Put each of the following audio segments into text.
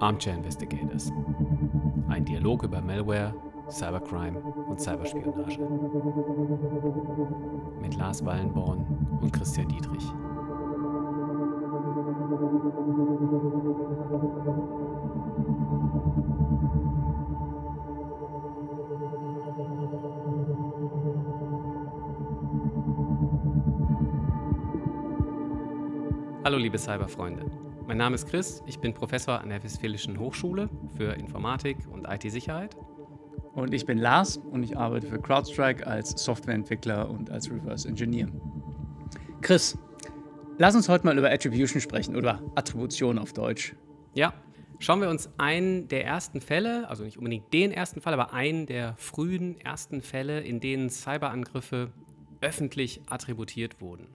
Armchair Investigators. Ein Dialog über Malware, Cybercrime und Cyberspionage. Mit Lars Wallenborn und Christian Dietrich. Hallo liebe Cyberfreunde. Mein Name ist Chris, ich bin Professor an der Westfälischen Hochschule für Informatik und IT-Sicherheit. Und ich bin Lars und ich arbeite für CrowdStrike als Softwareentwickler und als Reverse Engineer. Chris, lass uns heute mal über Attribution sprechen oder Attribution auf Deutsch. Ja, schauen wir uns einen der ersten Fälle, also nicht unbedingt den ersten Fall, aber einen der frühen ersten Fälle, in denen Cyberangriffe öffentlich attributiert wurden.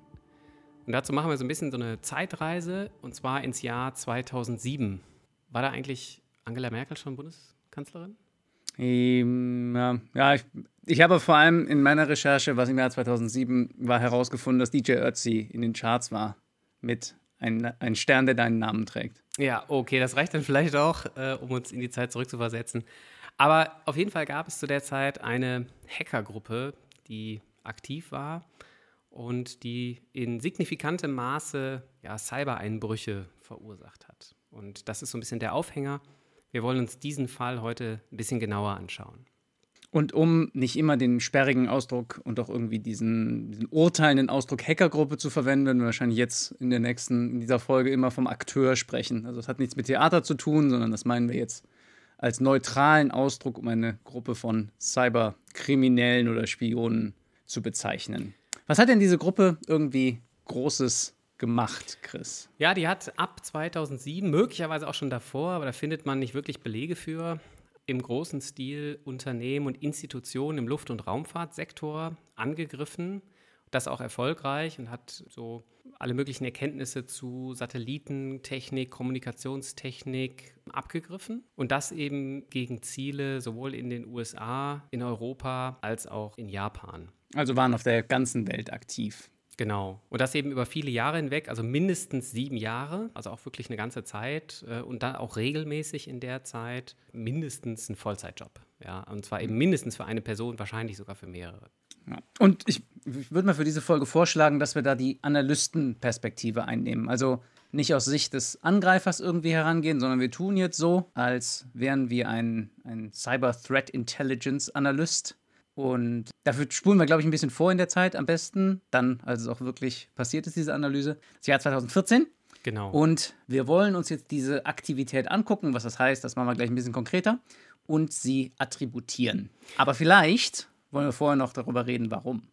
Und dazu machen wir so ein bisschen so eine Zeitreise und zwar ins Jahr 2007. War da eigentlich Angela Merkel schon Bundeskanzlerin? Ähm, ja, ja ich, ich habe vor allem in meiner Recherche, was im Jahr 2007 war, herausgefunden, dass DJ Ötzi in den Charts war mit ein, ein Stern, der deinen Namen trägt. Ja, okay, das reicht dann vielleicht auch, äh, um uns in die Zeit zurückzuversetzen. Aber auf jeden Fall gab es zu der Zeit eine Hackergruppe, die aktiv war und die in signifikantem Maße ja, Cybereinbrüche verursacht hat. Und das ist so ein bisschen der Aufhänger. Wir wollen uns diesen Fall heute ein bisschen genauer anschauen. Und um nicht immer den sperrigen Ausdruck und auch irgendwie diesen, diesen urteilenden Ausdruck Hackergruppe zu verwenden, werden wir wahrscheinlich jetzt in der nächsten, in dieser Folge immer vom Akteur sprechen. Also es hat nichts mit Theater zu tun, sondern das meinen wir jetzt als neutralen Ausdruck, um eine Gruppe von Cyberkriminellen oder Spionen zu bezeichnen. Was hat denn diese Gruppe irgendwie Großes gemacht, Chris? Ja, die hat ab 2007, möglicherweise auch schon davor, aber da findet man nicht wirklich Belege für, im großen Stil Unternehmen und Institutionen im Luft- und Raumfahrtsektor angegriffen. Das auch erfolgreich und hat so alle möglichen Erkenntnisse zu Satellitentechnik, Kommunikationstechnik abgegriffen. Und das eben gegen Ziele sowohl in den USA, in Europa als auch in Japan. Also waren auf der ganzen Welt aktiv. Genau. Und das eben über viele Jahre hinweg, also mindestens sieben Jahre, also auch wirklich eine ganze Zeit äh, und dann auch regelmäßig in der Zeit mindestens ein Vollzeitjob. Ja, und zwar eben mindestens für eine Person, wahrscheinlich sogar für mehrere. Ja. Und ich, ich würde mal für diese Folge vorschlagen, dass wir da die Analystenperspektive einnehmen. Also nicht aus Sicht des Angreifers irgendwie herangehen, sondern wir tun jetzt so, als wären wir ein, ein Cyber Threat Intelligence Analyst und dafür spulen wir, glaube ich, ein bisschen vor in der Zeit am besten, dann, als es auch wirklich passiert ist, diese Analyse. Das Jahr 2014. Genau. Und wir wollen uns jetzt diese Aktivität angucken, was das heißt, das machen wir gleich ein bisschen konkreter, und sie attributieren. Aber vielleicht wollen wir vorher noch darüber reden, warum.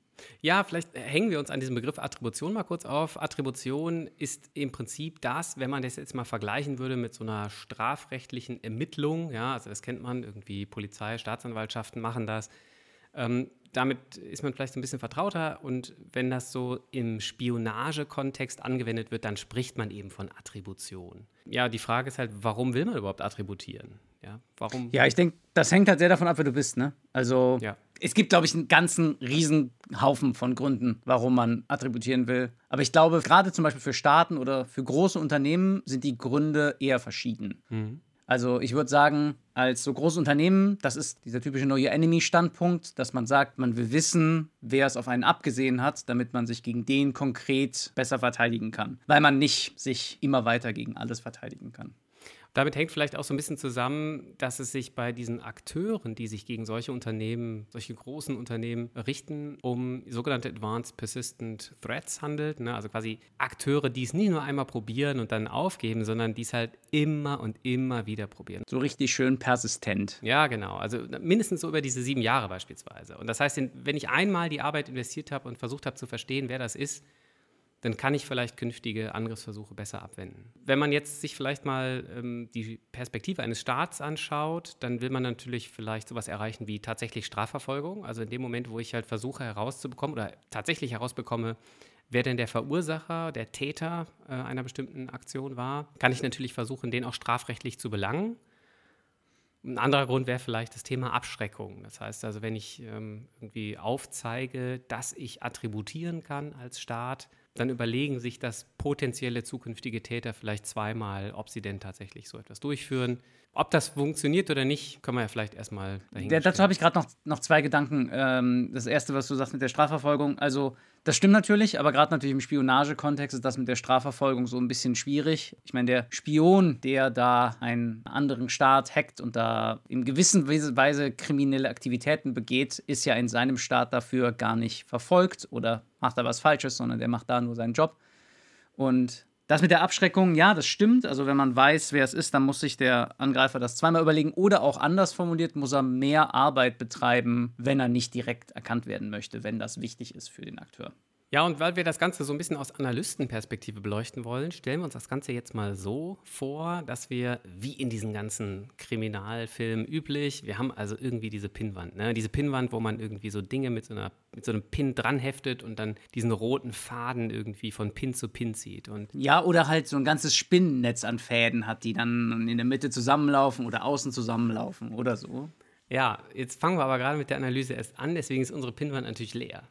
Ja, vielleicht hängen wir uns an diesem Begriff Attribution mal kurz auf. Attribution ist im Prinzip das, wenn man das jetzt mal vergleichen würde mit so einer strafrechtlichen Ermittlung, ja, also das kennt man, irgendwie Polizei, Staatsanwaltschaften machen das ähm, damit ist man vielleicht ein bisschen vertrauter und wenn das so im Spionagekontext angewendet wird, dann spricht man eben von Attribution. Ja, die Frage ist halt, warum will man überhaupt attributieren? Ja, warum? Ja, ich denke, das hängt halt sehr davon ab, wer du bist, ne? Also, ja. es gibt, glaube ich, einen ganzen Riesenhaufen von Gründen, warum man attributieren will. Aber ich glaube, gerade zum Beispiel für Staaten oder für große Unternehmen sind die Gründe eher verschieden. Mhm. Also ich würde sagen, als so großes Unternehmen, das ist dieser typische Know Your Enemy-Standpunkt, dass man sagt, man will wissen, wer es auf einen abgesehen hat, damit man sich gegen den konkret besser verteidigen kann. Weil man nicht sich immer weiter gegen alles verteidigen kann. Damit hängt vielleicht auch so ein bisschen zusammen, dass es sich bei diesen Akteuren, die sich gegen solche Unternehmen, solche großen Unternehmen richten, um sogenannte Advanced Persistent Threats handelt. Ne? Also quasi Akteure, die es nicht nur einmal probieren und dann aufgeben, sondern die es halt immer und immer wieder probieren. So richtig schön persistent. Ja, genau. Also mindestens so über diese sieben Jahre beispielsweise. Und das heißt, wenn ich einmal die Arbeit investiert habe und versucht habe zu verstehen, wer das ist, dann kann ich vielleicht künftige Angriffsversuche besser abwenden. Wenn man jetzt sich vielleicht mal ähm, die Perspektive eines Staats anschaut, dann will man natürlich vielleicht sowas erreichen wie tatsächlich Strafverfolgung. Also in dem Moment, wo ich halt versuche herauszubekommen oder tatsächlich herausbekomme, wer denn der Verursacher, der Täter äh, einer bestimmten Aktion war, kann ich natürlich versuchen, den auch strafrechtlich zu belangen. Ein anderer Grund wäre vielleicht das Thema Abschreckung. Das heißt also, wenn ich ähm, irgendwie aufzeige, dass ich attributieren kann als Staat, dann überlegen sich das potenzielle zukünftige Täter vielleicht zweimal, ob sie denn tatsächlich so etwas durchführen. Ob das funktioniert oder nicht, können wir ja vielleicht erstmal dahin. Ja, dazu habe ich gerade noch, noch zwei Gedanken. Ähm, das erste, was du sagst mit der Strafverfolgung. Also, das stimmt natürlich, aber gerade natürlich im Spionagekontext ist das mit der Strafverfolgung so ein bisschen schwierig. Ich meine, der Spion, der da einen anderen Staat hackt und da in gewisser Weise kriminelle Aktivitäten begeht, ist ja in seinem Staat dafür gar nicht verfolgt oder macht da was Falsches, sondern der macht da nur seinen Job. Und das mit der Abschreckung, ja, das stimmt. Also wenn man weiß, wer es ist, dann muss sich der Angreifer das zweimal überlegen. Oder auch anders formuliert, muss er mehr Arbeit betreiben, wenn er nicht direkt erkannt werden möchte, wenn das wichtig ist für den Akteur. Ja, und weil wir das Ganze so ein bisschen aus Analystenperspektive beleuchten wollen, stellen wir uns das Ganze jetzt mal so vor, dass wir, wie in diesen ganzen Kriminalfilmen üblich, wir haben also irgendwie diese Pinnwand, ne? diese Pinnwand, wo man irgendwie so Dinge mit so, einer, mit so einem Pin dranheftet und dann diesen roten Faden irgendwie von Pin zu Pin zieht. Und ja, oder halt so ein ganzes Spinnennetz an Fäden hat, die dann in der Mitte zusammenlaufen oder außen zusammenlaufen oder so. Ja, jetzt fangen wir aber gerade mit der Analyse erst an, deswegen ist unsere Pinnwand natürlich leer.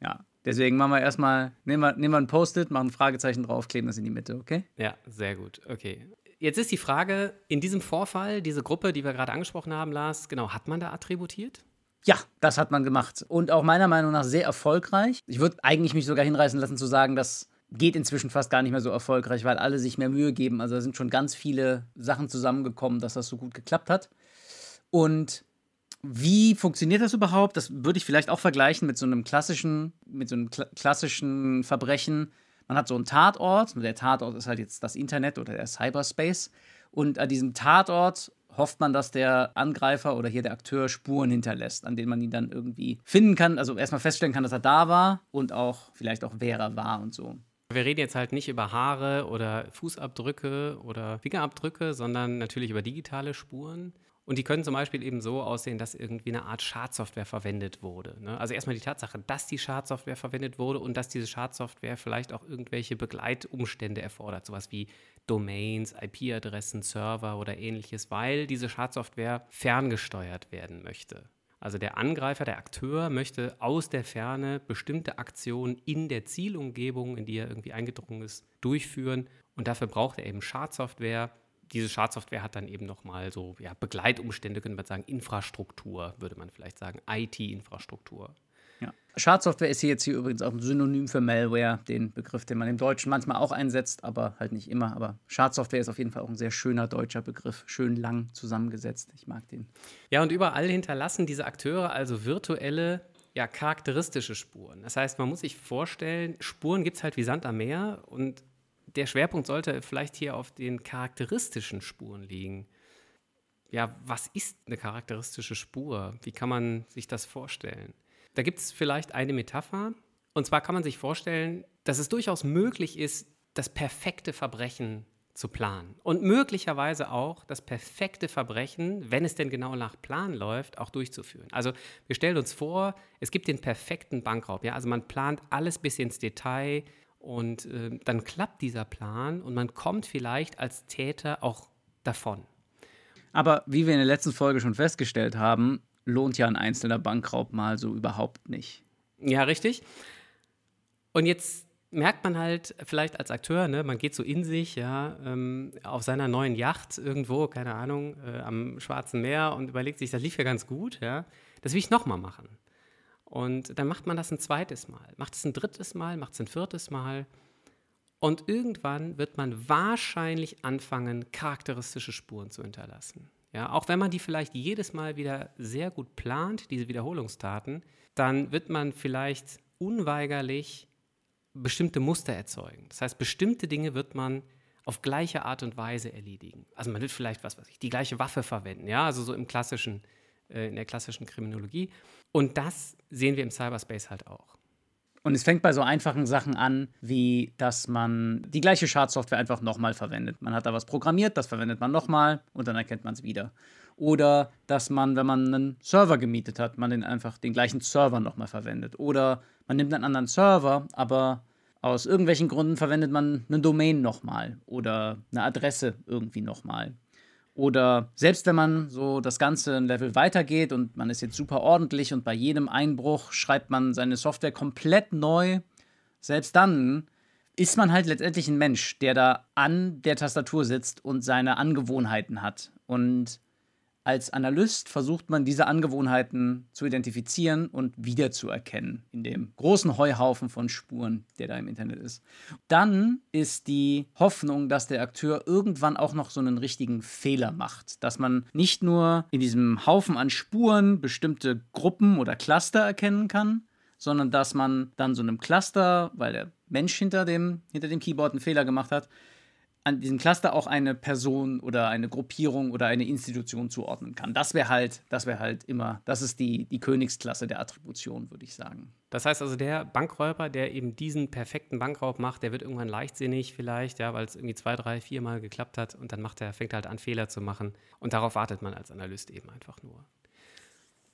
Ja, deswegen machen wir erstmal, nehmen wir, nehmen wir ein Post-it, machen ein Fragezeichen drauf, kleben das in die Mitte, okay? Ja, sehr gut, okay. Jetzt ist die Frage, in diesem Vorfall, diese Gruppe, die wir gerade angesprochen haben, Lars, genau, hat man da attributiert? Ja, das hat man gemacht. Und auch meiner Meinung nach sehr erfolgreich. Ich würde eigentlich mich sogar hinreißen lassen zu sagen, das geht inzwischen fast gar nicht mehr so erfolgreich, weil alle sich mehr Mühe geben. Also da sind schon ganz viele Sachen zusammengekommen, dass das so gut geklappt hat. Und wie funktioniert das überhaupt? Das würde ich vielleicht auch vergleichen mit so einem klassischen, mit so einem kla klassischen Verbrechen. Man hat so einen Tatort, der Tatort ist halt jetzt das Internet oder der Cyberspace. Und an diesem Tatort hofft man, dass der Angreifer oder hier der Akteur Spuren hinterlässt, an denen man ihn dann irgendwie finden kann. Also erstmal feststellen kann, dass er da war und auch vielleicht auch wer er war und so. Wir reden jetzt halt nicht über Haare oder Fußabdrücke oder Fingerabdrücke, sondern natürlich über digitale Spuren. Und die können zum Beispiel eben so aussehen, dass irgendwie eine Art Schadsoftware verwendet wurde. Ne? Also erstmal die Tatsache, dass die Schadsoftware verwendet wurde und dass diese Schadsoftware vielleicht auch irgendwelche Begleitumstände erfordert, sowas wie Domains, IP-Adressen, Server oder ähnliches, weil diese Schadsoftware ferngesteuert werden möchte. Also der Angreifer, der Akteur möchte aus der Ferne bestimmte Aktionen in der Zielumgebung, in die er irgendwie eingedrungen ist, durchführen. Und dafür braucht er eben Schadsoftware, diese Schadsoftware hat dann eben nochmal so ja, Begleitumstände, könnte man sagen, Infrastruktur, würde man vielleicht sagen, IT-Infrastruktur. Ja. Schadsoftware ist hier jetzt hier übrigens auch ein Synonym für Malware, den Begriff, den man im Deutschen manchmal auch einsetzt, aber halt nicht immer. Aber Schadsoftware ist auf jeden Fall auch ein sehr schöner deutscher Begriff, schön lang zusammengesetzt. Ich mag den. Ja, und überall hinterlassen diese Akteure also virtuelle ja, charakteristische Spuren. Das heißt, man muss sich vorstellen, Spuren gibt es halt wie Sand am Meer und der Schwerpunkt sollte vielleicht hier auf den charakteristischen Spuren liegen. Ja, was ist eine charakteristische Spur? Wie kann man sich das vorstellen? Da gibt es vielleicht eine Metapher. Und zwar kann man sich vorstellen, dass es durchaus möglich ist, das perfekte Verbrechen zu planen. Und möglicherweise auch das perfekte Verbrechen, wenn es denn genau nach Plan läuft, auch durchzuführen. Also wir stellen uns vor, es gibt den perfekten Bankraub. Ja? Also man plant alles bis ins Detail und äh, dann klappt dieser Plan und man kommt vielleicht als Täter auch davon. Aber wie wir in der letzten Folge schon festgestellt haben, lohnt ja ein einzelner Bankraub mal so überhaupt nicht. Ja, richtig. Und jetzt merkt man halt vielleicht als Akteur, ne, man geht so in sich, ja, ähm, auf seiner neuen Yacht irgendwo, keine Ahnung, äh, am Schwarzen Meer und überlegt sich, das lief ja ganz gut, ja, das will ich nochmal machen. Und dann macht man das ein zweites Mal, macht es ein drittes Mal, macht es ein viertes Mal. Und irgendwann wird man wahrscheinlich anfangen, charakteristische Spuren zu hinterlassen. Ja, auch wenn man die vielleicht jedes Mal wieder sehr gut plant, diese Wiederholungstaten, dann wird man vielleicht unweigerlich bestimmte Muster erzeugen. Das heißt, bestimmte Dinge wird man auf gleiche Art und Weise erledigen. Also man wird vielleicht, was weiß ich, die gleiche Waffe verwenden, ja, also so im klassischen äh, in der klassischen Kriminologie. Und das sehen wir im Cyberspace halt auch. Und es fängt bei so einfachen Sachen an, wie dass man die gleiche Schadsoftware einfach nochmal verwendet. Man hat da was programmiert, das verwendet man nochmal und dann erkennt man es wieder. Oder dass man, wenn man einen Server gemietet hat, man den einfach den gleichen Server nochmal verwendet. Oder man nimmt einen anderen Server, aber aus irgendwelchen Gründen verwendet man eine Domain nochmal oder eine Adresse irgendwie nochmal. Oder selbst wenn man so das ganze ein Level weitergeht und man ist jetzt super ordentlich und bei jedem Einbruch schreibt man seine Software komplett neu, selbst dann ist man halt letztendlich ein Mensch, der da an der Tastatur sitzt und seine Angewohnheiten hat. Und als Analyst versucht man, diese Angewohnheiten zu identifizieren und wiederzuerkennen in dem großen Heuhaufen von Spuren, der da im Internet ist. Dann ist die Hoffnung, dass der Akteur irgendwann auch noch so einen richtigen Fehler macht. Dass man nicht nur in diesem Haufen an Spuren bestimmte Gruppen oder Cluster erkennen kann, sondern dass man dann so einem Cluster, weil der Mensch hinter dem, hinter dem Keyboard einen Fehler gemacht hat, an diesem Cluster auch eine Person oder eine Gruppierung oder eine Institution zuordnen kann. Das wäre halt, das wäre halt immer, das ist die, die Königsklasse der Attribution, würde ich sagen. Das heißt also, der Bankräuber, der eben diesen perfekten Bankraub macht, der wird irgendwann leichtsinnig vielleicht, ja, weil es irgendwie zwei, drei, vier Mal geklappt hat und dann macht er, fängt er halt an, Fehler zu machen. Und darauf wartet man als Analyst eben einfach nur.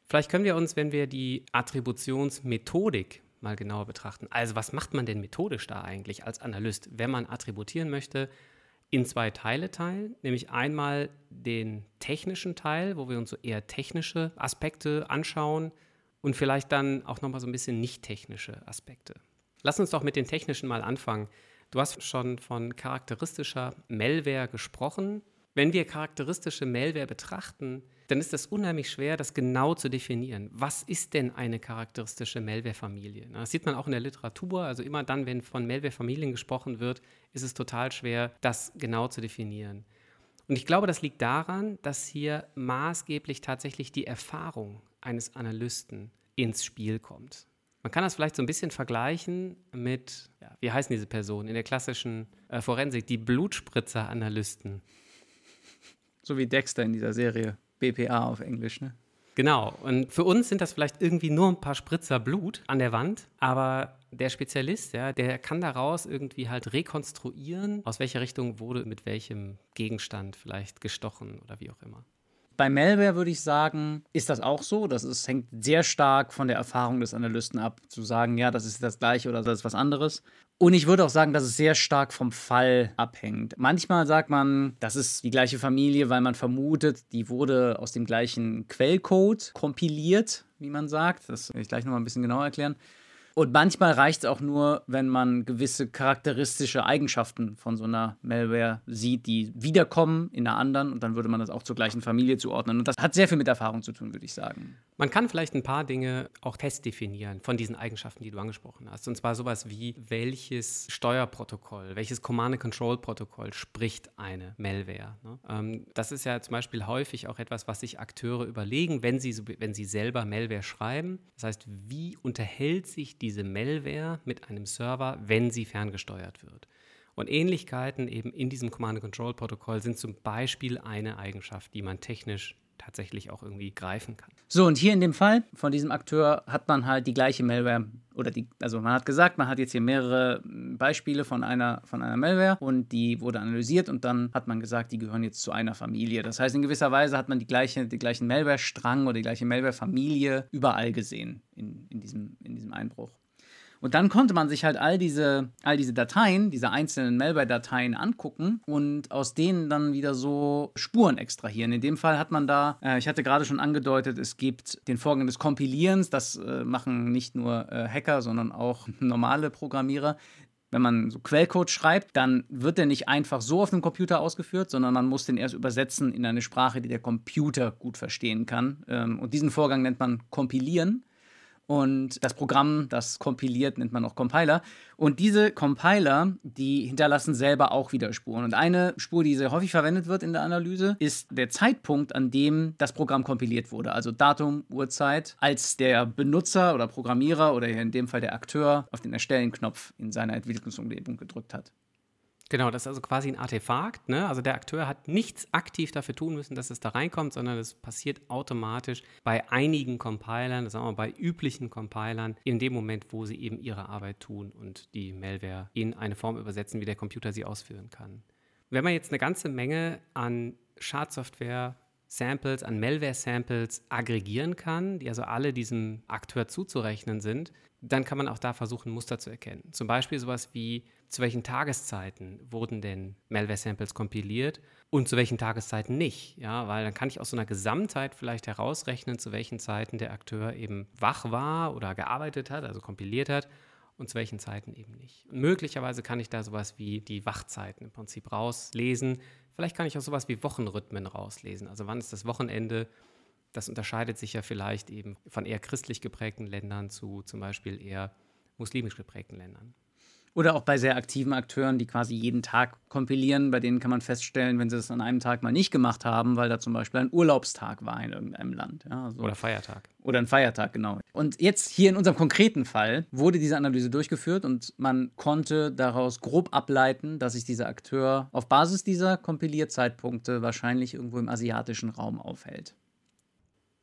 Vielleicht können wir uns, wenn wir die Attributionsmethodik mal genauer betrachten. Also was macht man denn methodisch da eigentlich als Analyst, wenn man attributieren möchte? In zwei Teile teilen, nämlich einmal den technischen Teil, wo wir uns so eher technische Aspekte anschauen und vielleicht dann auch nochmal so ein bisschen nicht technische Aspekte. Lass uns doch mit den technischen mal anfangen. Du hast schon von charakteristischer Malware gesprochen. Wenn wir charakteristische Malware betrachten, dann ist das unheimlich schwer, das genau zu definieren. Was ist denn eine charakteristische Malware-Familie? Das sieht man auch in der Literatur. Also immer dann, wenn von Malware-Familien gesprochen wird, ist es total schwer, das genau zu definieren. Und ich glaube, das liegt daran, dass hier maßgeblich tatsächlich die Erfahrung eines Analysten ins Spiel kommt. Man kann das vielleicht so ein bisschen vergleichen mit, ja, wie heißen diese Personen in der klassischen äh, Forensik, die Blutspritzer-Analysten. So wie Dexter in dieser Serie. BPA auf Englisch, ne? Genau. Und für uns sind das vielleicht irgendwie nur ein paar Spritzer Blut an der Wand, aber der Spezialist, ja, der kann daraus irgendwie halt rekonstruieren, aus welcher Richtung wurde mit welchem Gegenstand vielleicht gestochen oder wie auch immer. Bei Malware würde ich sagen, ist das auch so. Das ist, hängt sehr stark von der Erfahrung des Analysten ab, zu sagen, ja, das ist das gleiche oder das ist was anderes. Und ich würde auch sagen, dass es sehr stark vom Fall abhängt. Manchmal sagt man, das ist die gleiche Familie, weil man vermutet, die wurde aus dem gleichen Quellcode kompiliert, wie man sagt. Das will ich gleich nochmal ein bisschen genauer erklären. Und manchmal reicht es auch nur, wenn man gewisse charakteristische Eigenschaften von so einer Malware sieht, die wiederkommen in einer anderen und dann würde man das auch zur gleichen Familie zuordnen. Und das hat sehr viel mit Erfahrung zu tun, würde ich sagen. Man kann vielleicht ein paar Dinge auch testdefinieren von diesen Eigenschaften, die du angesprochen hast. Und zwar sowas wie, welches Steuerprotokoll, welches Command-and-Control-Protokoll spricht eine Malware. Ne? Ähm, das ist ja zum Beispiel häufig auch etwas, was sich Akteure überlegen, wenn sie, wenn sie selber Malware schreiben. Das heißt, wie unterhält sich diese Malware mit einem Server, wenn sie ferngesteuert wird? Und Ähnlichkeiten eben in diesem Command-and-Control-Protokoll sind zum Beispiel eine Eigenschaft, die man technisch tatsächlich auch irgendwie greifen kann. So, und hier in dem Fall von diesem Akteur hat man halt die gleiche Malware oder die, also man hat gesagt, man hat jetzt hier mehrere Beispiele von einer, von einer Malware und die wurde analysiert und dann hat man gesagt, die gehören jetzt zu einer Familie. Das heißt, in gewisser Weise hat man die gleiche, die gleichen Malware-Strang oder die gleiche Malware-Familie überall gesehen in, in, diesem, in diesem Einbruch. Und dann konnte man sich halt all diese, all diese Dateien, diese einzelnen Malware-Dateien angucken und aus denen dann wieder so Spuren extrahieren. In dem Fall hat man da, äh, ich hatte gerade schon angedeutet, es gibt den Vorgang des Kompilierens. Das äh, machen nicht nur äh, Hacker, sondern auch normale Programmierer wenn man so Quellcode schreibt, dann wird der nicht einfach so auf dem Computer ausgeführt, sondern man muss den erst übersetzen in eine Sprache, die der Computer gut verstehen kann. Ähm, und diesen Vorgang nennt man Kompilieren. Und das Programm, das kompiliert, nennt man auch Compiler. Und diese Compiler, die hinterlassen selber auch wieder Spuren. Und eine Spur, die sehr häufig verwendet wird in der Analyse, ist der Zeitpunkt, an dem das Programm kompiliert wurde. Also Datum, Uhrzeit, als der Benutzer oder Programmierer oder in dem Fall der Akteur auf den Erstellen-Knopf in seiner Entwicklungsumgebung gedrückt hat. Genau, das ist also quasi ein Artefakt. Ne? Also der Akteur hat nichts aktiv dafür tun müssen, dass es da reinkommt, sondern es passiert automatisch bei einigen Compilern, sagen wir mal bei üblichen Compilern, in dem Moment, wo sie eben ihre Arbeit tun und die Malware in eine Form übersetzen, wie der Computer sie ausführen kann. Wenn man jetzt eine ganze Menge an Schadsoftware Samples, an Malware-Samples aggregieren kann, die also alle diesem Akteur zuzurechnen sind, dann kann man auch da versuchen, Muster zu erkennen. Zum Beispiel sowas wie, zu welchen Tageszeiten wurden denn Malware-Samples kompiliert und zu welchen Tageszeiten nicht. Ja, weil dann kann ich aus so einer Gesamtheit vielleicht herausrechnen, zu welchen Zeiten der Akteur eben wach war oder gearbeitet hat, also kompiliert hat und zu welchen Zeiten eben nicht. Und möglicherweise kann ich da sowas wie die Wachzeiten im Prinzip rauslesen. Vielleicht kann ich auch sowas wie Wochenrhythmen rauslesen. Also wann ist das Wochenende? Das unterscheidet sich ja vielleicht eben von eher christlich geprägten Ländern zu zum Beispiel eher muslimisch geprägten Ländern. Oder auch bei sehr aktiven Akteuren, die quasi jeden Tag kompilieren, bei denen kann man feststellen, wenn sie das an einem Tag mal nicht gemacht haben, weil da zum Beispiel ein Urlaubstag war in irgendeinem Land. Ja, also oder Feiertag. Oder ein Feiertag, genau. Und jetzt hier in unserem konkreten Fall wurde diese Analyse durchgeführt und man konnte daraus grob ableiten, dass sich dieser Akteur auf Basis dieser Kompilierzeitpunkte wahrscheinlich irgendwo im asiatischen Raum aufhält.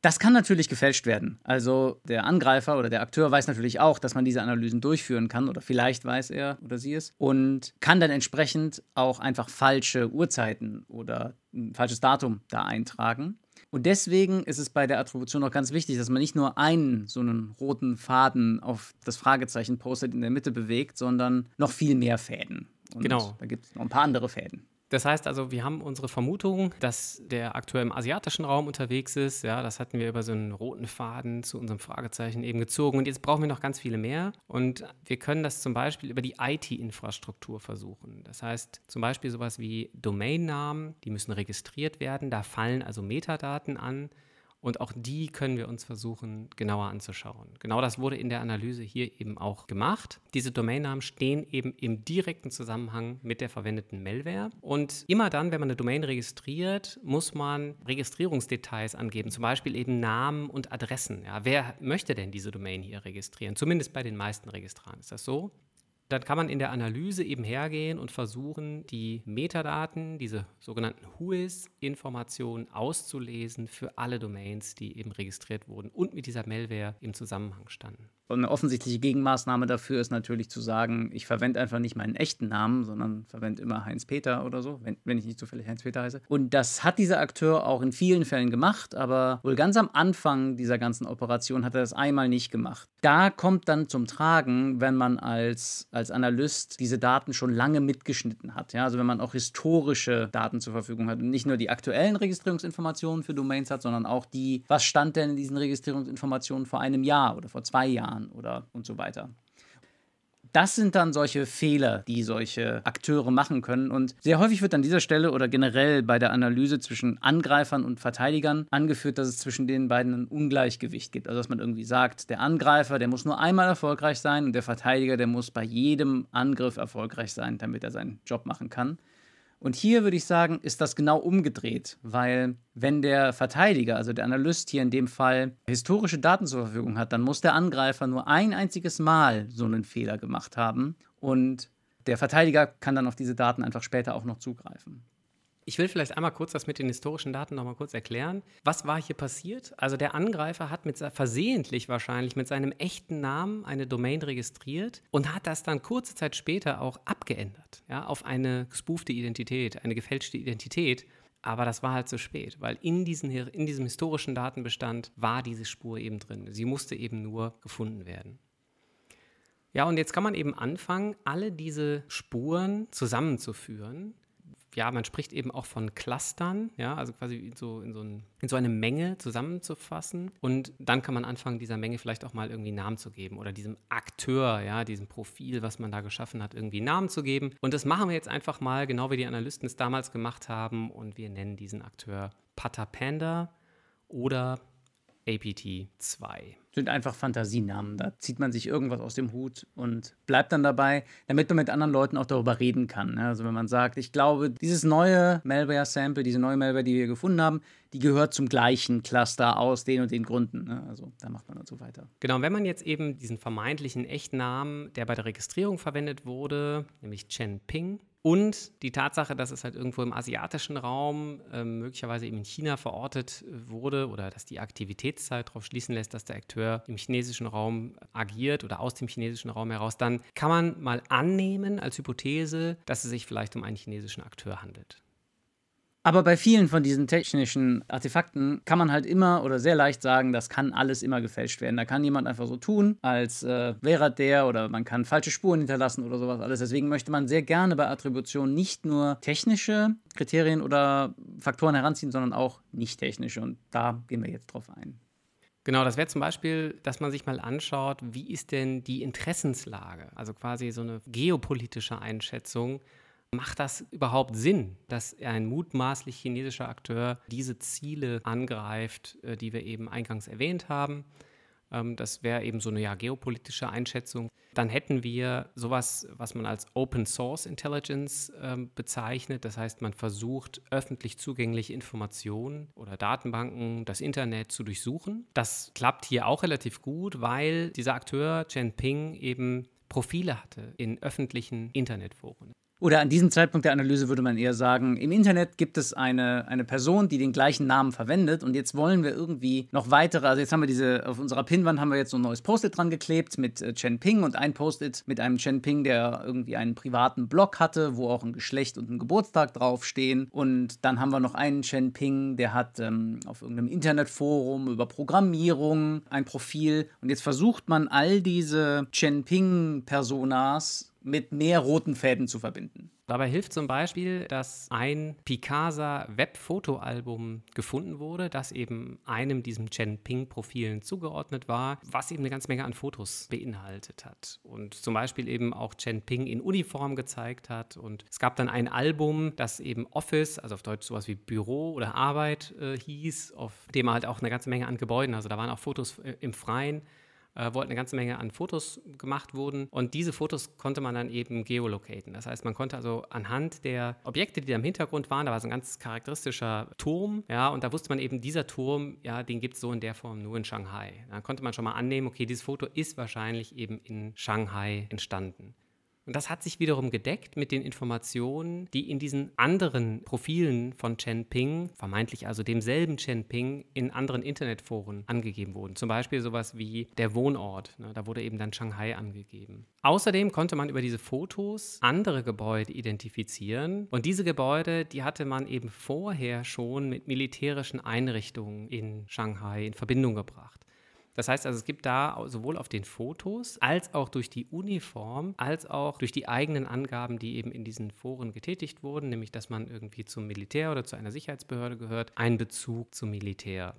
Das kann natürlich gefälscht werden. Also der Angreifer oder der Akteur weiß natürlich auch, dass man diese Analysen durchführen kann oder vielleicht weiß er oder sie es und kann dann entsprechend auch einfach falsche Uhrzeiten oder ein falsches Datum da eintragen. Und deswegen ist es bei der Attribution auch ganz wichtig, dass man nicht nur einen so einen roten Faden auf das Fragezeichen postet in der Mitte bewegt, sondern noch viel mehr Fäden. Und genau. Da gibt es noch ein paar andere Fäden. Das heißt also, wir haben unsere Vermutung, dass der Akteur im asiatischen Raum unterwegs ist. Ja, das hatten wir über so einen roten Faden zu unserem Fragezeichen eben gezogen. Und jetzt brauchen wir noch ganz viele mehr. Und wir können das zum Beispiel über die IT-Infrastruktur versuchen. Das heißt zum Beispiel sowas wie Domainnamen, die müssen registriert werden. Da fallen also Metadaten an. Und auch die können wir uns versuchen genauer anzuschauen. Genau das wurde in der Analyse hier eben auch gemacht. Diese Domainnamen stehen eben im direkten Zusammenhang mit der verwendeten Malware. Und immer dann, wenn man eine Domain registriert, muss man Registrierungsdetails angeben, zum Beispiel eben Namen und Adressen. Ja, wer möchte denn diese Domain hier registrieren? Zumindest bei den meisten Registraren ist das so. Dann kann man in der Analyse eben hergehen und versuchen, die Metadaten, diese sogenannten WHOIS-Informationen auszulesen für alle Domains, die eben registriert wurden und mit dieser Malware im Zusammenhang standen. Und eine offensichtliche Gegenmaßnahme dafür ist natürlich zu sagen, ich verwende einfach nicht meinen echten Namen, sondern verwende immer Heinz-Peter oder so, wenn, wenn ich nicht zufällig Heinz-Peter heiße. Und das hat dieser Akteur auch in vielen Fällen gemacht, aber wohl ganz am Anfang dieser ganzen Operation hat er das einmal nicht gemacht. Da kommt dann zum Tragen, wenn man als, als Analyst diese Daten schon lange mitgeschnitten hat. Ja? Also wenn man auch historische Daten zur Verfügung hat und nicht nur die aktuellen Registrierungsinformationen für Domains hat, sondern auch die, was stand denn in diesen Registrierungsinformationen vor einem Jahr oder vor zwei Jahren Jahren oder und so weiter. Das sind dann solche Fehler, die solche Akteure machen können. Und sehr häufig wird an dieser Stelle oder generell bei der Analyse zwischen Angreifern und Verteidigern angeführt, dass es zwischen den beiden ein Ungleichgewicht gibt. Also dass man irgendwie sagt, der Angreifer, der muss nur einmal erfolgreich sein und der Verteidiger, der muss bei jedem Angriff erfolgreich sein, damit er seinen Job machen kann. Und hier würde ich sagen, ist das genau umgedreht, weil wenn der Verteidiger, also der Analyst hier in dem Fall, historische Daten zur Verfügung hat, dann muss der Angreifer nur ein einziges Mal so einen Fehler gemacht haben und der Verteidiger kann dann auf diese Daten einfach später auch noch zugreifen. Ich will vielleicht einmal kurz das mit den historischen Daten noch mal kurz erklären. Was war hier passiert? Also der Angreifer hat mit versehentlich wahrscheinlich mit seinem echten Namen eine Domain registriert und hat das dann kurze Zeit später auch abgeändert, ja, auf eine gespoofte Identität, eine gefälschte Identität. Aber das war halt zu spät, weil in, diesen, in diesem historischen Datenbestand war diese Spur eben drin. Sie musste eben nur gefunden werden. Ja, und jetzt kann man eben anfangen, alle diese Spuren zusammenzuführen ja, man spricht eben auch von Clustern, ja, also quasi in so, in, so ein, in so eine Menge zusammenzufassen. Und dann kann man anfangen, dieser Menge vielleicht auch mal irgendwie Namen zu geben oder diesem Akteur, ja, diesem Profil, was man da geschaffen hat, irgendwie Namen zu geben. Und das machen wir jetzt einfach mal, genau wie die Analysten es damals gemacht haben. Und wir nennen diesen Akteur Patapanda oder APT2 sind einfach Fantasienamen. Da zieht man sich irgendwas aus dem Hut und bleibt dann dabei, damit man mit anderen Leuten auch darüber reden kann. Also wenn man sagt, ich glaube, dieses neue Malware-Sample, diese neue Malware, die wir gefunden haben, die gehört zum gleichen Cluster aus den und den Gründen. Ne? Also da macht man dann so weiter. Genau, wenn man jetzt eben diesen vermeintlichen Echtnamen, der bei der Registrierung verwendet wurde, nämlich Chen Ping, und die Tatsache, dass es halt irgendwo im asiatischen Raum, äh, möglicherweise eben in China verortet wurde oder dass die Aktivitätszeit darauf schließen lässt, dass der Akteur im chinesischen Raum agiert oder aus dem chinesischen Raum heraus, dann kann man mal annehmen als Hypothese, dass es sich vielleicht um einen chinesischen Akteur handelt. Aber bei vielen von diesen technischen Artefakten kann man halt immer oder sehr leicht sagen, das kann alles immer gefälscht werden. Da kann jemand einfach so tun, als äh, wäre der oder man kann falsche Spuren hinterlassen oder sowas alles. Deswegen möchte man sehr gerne bei Attribution nicht nur technische Kriterien oder Faktoren heranziehen, sondern auch nicht technische. Und da gehen wir jetzt drauf ein. Genau, das wäre zum Beispiel, dass man sich mal anschaut, wie ist denn die Interessenslage, also quasi so eine geopolitische Einschätzung. Macht das überhaupt Sinn, dass ein mutmaßlich chinesischer Akteur diese Ziele angreift, äh, die wir eben eingangs erwähnt haben? Ähm, das wäre eben so eine ja, geopolitische Einschätzung. Dann hätten wir sowas, was man als Open Source Intelligence ähm, bezeichnet. Das heißt, man versucht, öffentlich zugängliche Informationen oder Datenbanken, das Internet zu durchsuchen. Das klappt hier auch relativ gut, weil dieser Akteur Chen Ping eben Profile hatte in öffentlichen Internetforen. Oder an diesem Zeitpunkt der Analyse würde man eher sagen, im Internet gibt es eine, eine Person, die den gleichen Namen verwendet und jetzt wollen wir irgendwie noch weitere, also jetzt haben wir diese, auf unserer Pinwand haben wir jetzt so ein neues Post-it dran geklebt mit äh, Chen Ping und ein Post-it mit einem Chen Ping, der irgendwie einen privaten Blog hatte, wo auch ein Geschlecht und ein Geburtstag draufstehen. Und dann haben wir noch einen Chen Ping, der hat ähm, auf irgendeinem Internetforum über Programmierung ein Profil. Und jetzt versucht man all diese Chen Ping-Personas mit mehr roten Fäden zu verbinden. Dabei hilft zum Beispiel, dass ein Picasa Webfotoalbum gefunden wurde, das eben einem diesem Chen Ping-Profilen zugeordnet war, was eben eine ganze Menge an Fotos beinhaltet hat. Und zum Beispiel eben auch Chen Ping in Uniform gezeigt hat. Und es gab dann ein Album, das eben Office, also auf Deutsch sowas wie Büro oder Arbeit äh, hieß, auf dem halt auch eine ganze Menge an Gebäuden, also da waren auch Fotos äh, im Freien äh, wo halt eine ganze Menge an Fotos gemacht wurden. Und diese Fotos konnte man dann eben geolocaten. Das heißt, man konnte also anhand der Objekte, die da im Hintergrund waren, da war so ein ganz charakteristischer Turm, ja, und da wusste man eben, dieser Turm, ja, den gibt es so in der Form nur in Shanghai. Da konnte man schon mal annehmen, okay, dieses Foto ist wahrscheinlich eben in Shanghai entstanden. Und das hat sich wiederum gedeckt mit den Informationen, die in diesen anderen Profilen von Chen Ping, vermeintlich also demselben Chen Ping, in anderen Internetforen angegeben wurden. Zum Beispiel sowas wie der Wohnort. Ne, da wurde eben dann Shanghai angegeben. Außerdem konnte man über diese Fotos andere Gebäude identifizieren. Und diese Gebäude, die hatte man eben vorher schon mit militärischen Einrichtungen in Shanghai in Verbindung gebracht. Das heißt also, es gibt da sowohl auf den Fotos als auch durch die Uniform, als auch durch die eigenen Angaben, die eben in diesen Foren getätigt wurden, nämlich dass man irgendwie zum Militär oder zu einer Sicherheitsbehörde gehört, einen Bezug zum Militär.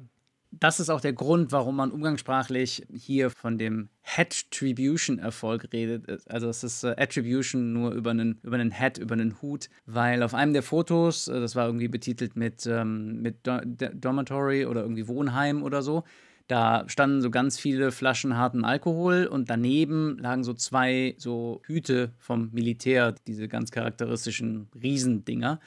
Das ist auch der Grund, warum man umgangssprachlich hier von dem Attribution-Erfolg redet. Also es ist äh, Attribution nur über einen, über einen Hat, über einen Hut, weil auf einem der Fotos, äh, das war irgendwie betitelt mit, ähm, mit Do Dormitory oder irgendwie Wohnheim oder so, da standen so ganz viele Flaschen harten Alkohol und daneben lagen so zwei so Hüte vom Militär, diese ganz charakteristischen Riesendinger.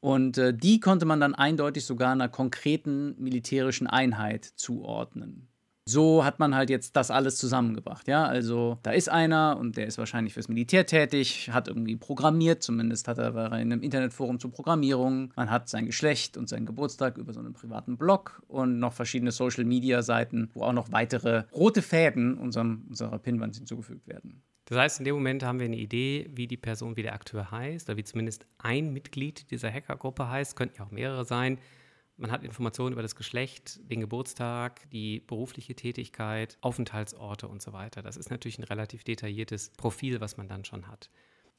Und äh, die konnte man dann eindeutig sogar einer konkreten militärischen Einheit zuordnen so hat man halt jetzt das alles zusammengebracht. Ja, also da ist einer und der ist wahrscheinlich fürs Militär tätig, hat irgendwie programmiert, zumindest hat er war in einem Internetforum zur Programmierung. Man hat sein Geschlecht und seinen Geburtstag über so einen privaten Blog und noch verschiedene Social Media Seiten, wo auch noch weitere rote Fäden unserem, unserer Pinwand hinzugefügt werden. Das heißt, in dem Moment haben wir eine Idee, wie die Person, wie der Akteur heißt, oder wie zumindest ein Mitglied dieser Hackergruppe heißt, könnten ja auch mehrere sein. Man hat Informationen über das Geschlecht, den Geburtstag, die berufliche Tätigkeit, Aufenthaltsorte und so weiter. Das ist natürlich ein relativ detailliertes Profil, was man dann schon hat.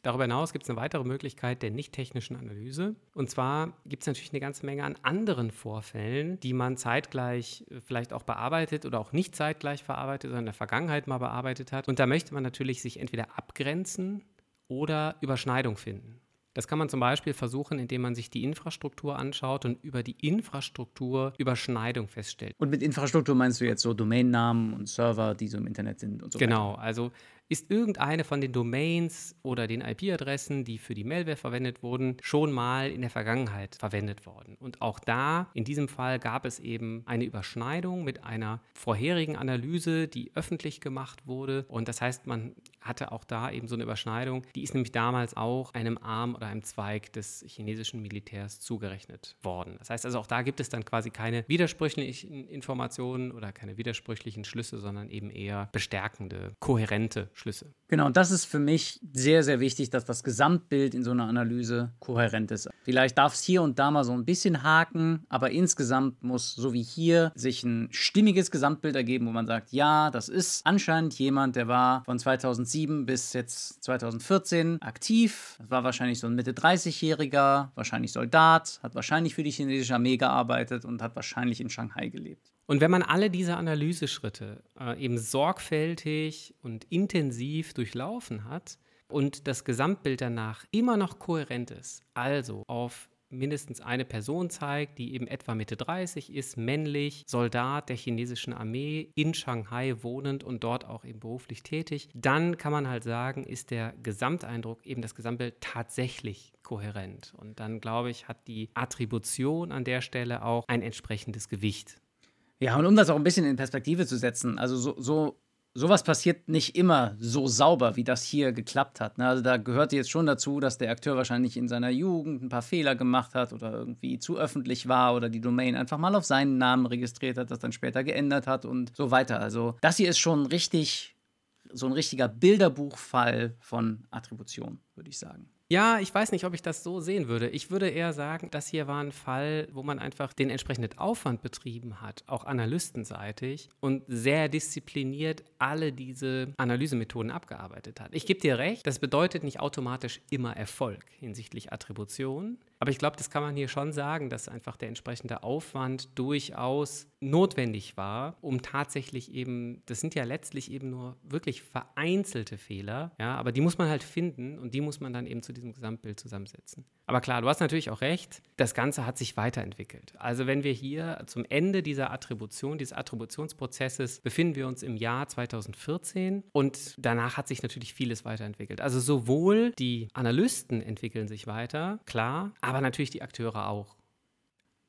Darüber hinaus gibt es eine weitere Möglichkeit der nicht technischen Analyse. Und zwar gibt es natürlich eine ganze Menge an anderen Vorfällen, die man zeitgleich äh, vielleicht auch bearbeitet oder auch nicht zeitgleich verarbeitet, sondern in der Vergangenheit mal bearbeitet hat. Und da möchte man natürlich sich entweder abgrenzen oder Überschneidung finden. Das kann man zum Beispiel versuchen, indem man sich die Infrastruktur anschaut und über die Infrastruktur Überschneidung feststellt. Und mit Infrastruktur meinst du jetzt so Domainnamen und Server, die so im Internet sind und so genau, weiter? Genau, also ist irgendeine von den Domains oder den IP-Adressen, die für die Malware verwendet wurden, schon mal in der Vergangenheit verwendet worden. Und auch da, in diesem Fall, gab es eben eine Überschneidung mit einer vorherigen Analyse, die öffentlich gemacht wurde. Und das heißt, man hatte auch da eben so eine Überschneidung. Die ist nämlich damals auch einem Arm oder einem Zweig des chinesischen Militärs zugerechnet worden. Das heißt also, auch da gibt es dann quasi keine widersprüchlichen Informationen oder keine widersprüchlichen Schlüsse, sondern eben eher bestärkende, kohärente Schlüsse. Genau, und das ist für mich sehr, sehr wichtig, dass das Gesamtbild in so einer Analyse kohärent ist. Vielleicht darf es hier und da mal so ein bisschen haken, aber insgesamt muss, so wie hier, sich ein stimmiges Gesamtbild ergeben, wo man sagt, ja, das ist anscheinend jemand, der war von 2007 bis jetzt 2014 aktiv, das war wahrscheinlich so ein Mitte 30-Jähriger, wahrscheinlich Soldat, hat wahrscheinlich für die chinesische Armee gearbeitet und hat wahrscheinlich in Shanghai gelebt. Und wenn man alle diese Analyseschritte äh, eben sorgfältig und intensiv durchlaufen hat und das Gesamtbild danach immer noch kohärent ist, also auf mindestens eine Person zeigt, die eben etwa Mitte 30 ist, männlich, Soldat der chinesischen Armee, in Shanghai wohnend und dort auch eben beruflich tätig, dann kann man halt sagen, ist der Gesamteindruck, eben das Gesamtbild tatsächlich kohärent. Und dann, glaube ich, hat die Attribution an der Stelle auch ein entsprechendes Gewicht. Ja, und um das auch ein bisschen in Perspektive zu setzen, also so, so sowas passiert nicht immer so sauber, wie das hier geklappt hat. Ne? Also da gehört jetzt schon dazu, dass der Akteur wahrscheinlich in seiner Jugend ein paar Fehler gemacht hat oder irgendwie zu öffentlich war oder die Domain einfach mal auf seinen Namen registriert hat, das dann später geändert hat und so weiter. Also das hier ist schon richtig, so ein richtiger Bilderbuchfall von Attribution, würde ich sagen. Ja, ich weiß nicht, ob ich das so sehen würde. Ich würde eher sagen, das hier war ein Fall, wo man einfach den entsprechenden Aufwand betrieben hat, auch analystenseitig und sehr diszipliniert alle diese Analysemethoden abgearbeitet hat. Ich gebe dir recht, das bedeutet nicht automatisch immer Erfolg hinsichtlich Attribution. Aber ich glaube, das kann man hier schon sagen, dass einfach der entsprechende Aufwand durchaus notwendig war, um tatsächlich eben, das sind ja letztlich eben nur wirklich vereinzelte Fehler, ja, aber die muss man halt finden und die muss man dann eben zu diesem Gesamtbild zusammensetzen. Aber klar, du hast natürlich auch recht, das Ganze hat sich weiterentwickelt. Also wenn wir hier zum Ende dieser Attribution, dieses Attributionsprozesses, befinden wir uns im Jahr 2014 und danach hat sich natürlich vieles weiterentwickelt. Also sowohl die Analysten entwickeln sich weiter, klar, aber natürlich die Akteure auch.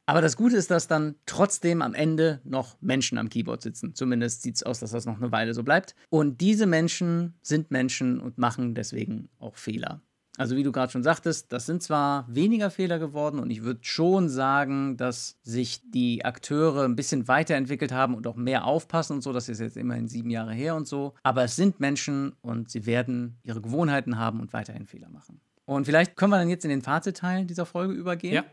Aber das Gute ist, dass dann trotzdem am Ende noch Menschen am Keyboard sitzen. Zumindest sieht es aus, dass das noch eine Weile so bleibt. Und diese Menschen sind Menschen und machen deswegen auch Fehler. Also wie du gerade schon sagtest, das sind zwar weniger Fehler geworden und ich würde schon sagen, dass sich die Akteure ein bisschen weiterentwickelt haben und auch mehr aufpassen und so. Das ist jetzt immerhin sieben Jahre her und so. Aber es sind Menschen und sie werden ihre Gewohnheiten haben und weiterhin Fehler machen. Und vielleicht können wir dann jetzt in den Fazitteil dieser Folge übergehen. Ja.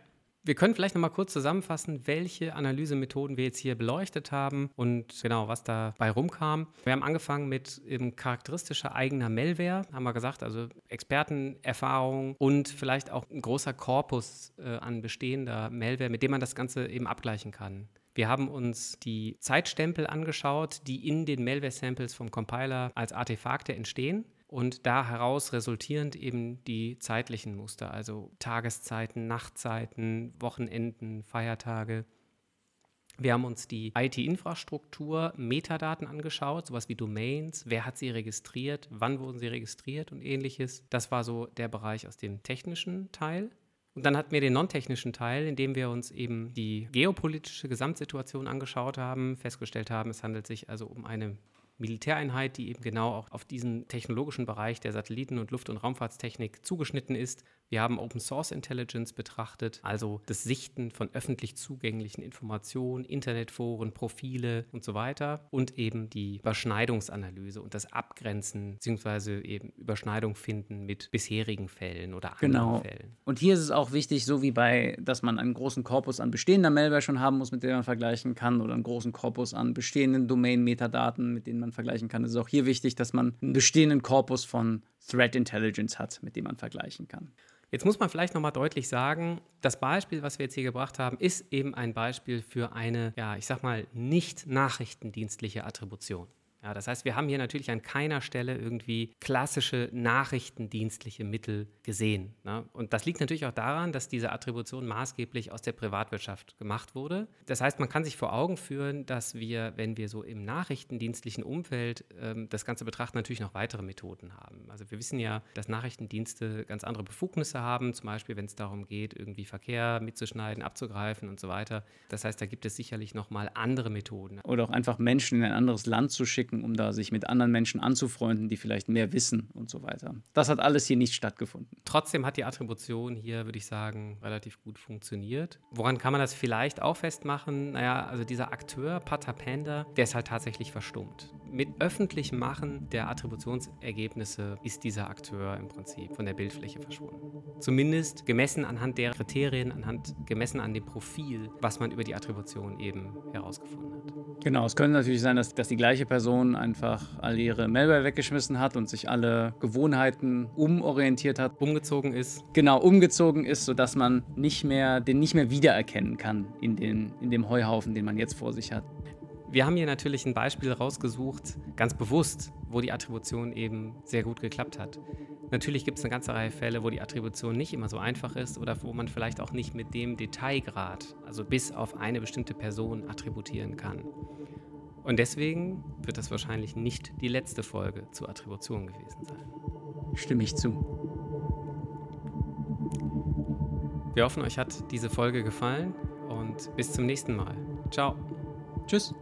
Wir können vielleicht noch mal kurz zusammenfassen, welche Analysemethoden wir jetzt hier beleuchtet haben und genau, was dabei rumkam. Wir haben angefangen mit eben charakteristischer eigener Malware, haben wir gesagt, also Expertenerfahrung und vielleicht auch ein großer Korpus äh, an bestehender Malware, mit dem man das Ganze eben abgleichen kann. Wir haben uns die Zeitstempel angeschaut, die in den Malware-Samples vom Compiler als Artefakte entstehen und da heraus resultierend eben die zeitlichen Muster, also Tageszeiten, Nachtzeiten, Wochenenden, Feiertage. Wir haben uns die IT-Infrastruktur, Metadaten angeschaut, sowas wie Domains, wer hat sie registriert, wann wurden sie registriert und ähnliches. Das war so der Bereich aus dem technischen Teil. Und dann hatten wir den non-technischen Teil, in dem wir uns eben die geopolitische Gesamtsituation angeschaut haben, festgestellt haben, es handelt sich also um eine Militäreinheit, die eben genau auch auf diesen technologischen Bereich der Satelliten- und Luft- und Raumfahrtstechnik zugeschnitten ist wir haben Open Source Intelligence betrachtet, also das Sichten von öffentlich zugänglichen Informationen, Internetforen, Profile und so weiter und eben die Überschneidungsanalyse und das Abgrenzen bzw. eben Überschneidung finden mit bisherigen Fällen oder anderen genau. Fällen. Und hier ist es auch wichtig, so wie bei, dass man einen großen Korpus an bestehender Malware schon haben muss, mit dem man vergleichen kann, oder einen großen Korpus an bestehenden Domain-Metadaten, mit denen man vergleichen kann. Es ist auch hier wichtig, dass man einen bestehenden Korpus von Threat Intelligence hat, mit dem man vergleichen kann. Jetzt muss man vielleicht nochmal deutlich sagen, das Beispiel, was wir jetzt hier gebracht haben, ist eben ein Beispiel für eine, ja, ich sag mal, nicht nachrichtendienstliche Attribution. Ja, das heißt, wir haben hier natürlich an keiner Stelle irgendwie klassische nachrichtendienstliche Mittel gesehen. Ne? Und das liegt natürlich auch daran, dass diese Attribution maßgeblich aus der Privatwirtschaft gemacht wurde. Das heißt, man kann sich vor Augen führen, dass wir, wenn wir so im nachrichtendienstlichen Umfeld ähm, das Ganze betrachten, natürlich noch weitere Methoden haben. Also wir wissen ja, dass Nachrichtendienste ganz andere Befugnisse haben, zum Beispiel wenn es darum geht, irgendwie Verkehr mitzuschneiden, abzugreifen und so weiter. Das heißt, da gibt es sicherlich noch mal andere Methoden. Oder auch einfach Menschen in ein anderes Land zu schicken Netzwerken, um da sich mit anderen Menschen anzufreunden, die vielleicht mehr wissen und so weiter. Das hat alles hier nicht stattgefunden. Trotzdem hat die Attribution hier, würde ich sagen, relativ gut funktioniert. Woran kann man das vielleicht auch festmachen? Naja, also dieser Akteur, Pata Panda, der ist halt tatsächlich verstummt. Mit öffentlichem Machen der Attributionsergebnisse ist dieser Akteur im Prinzip von der Bildfläche verschwunden. Zumindest gemessen anhand der Kriterien, anhand gemessen an dem Profil, was man über die Attribution eben herausgefunden hat. Genau, es könnte natürlich sein, dass, dass die gleiche Person einfach all ihre Malware weggeschmissen hat und sich alle Gewohnheiten umorientiert hat. Umgezogen ist. Genau, umgezogen ist, sodass man nicht mehr, den nicht mehr wiedererkennen kann in, den, in dem Heuhaufen, den man jetzt vor sich hat. Wir haben hier natürlich ein Beispiel rausgesucht, ganz bewusst, wo die Attribution eben sehr gut geklappt hat. Natürlich gibt es eine ganze Reihe Fälle, wo die Attribution nicht immer so einfach ist oder wo man vielleicht auch nicht mit dem Detailgrad, also bis auf eine bestimmte Person, attributieren kann. Und deswegen wird das wahrscheinlich nicht die letzte Folge zur Attribution gewesen sein. Stimme ich zu. Wir hoffen, euch hat diese Folge gefallen und bis zum nächsten Mal. Ciao. Tschüss.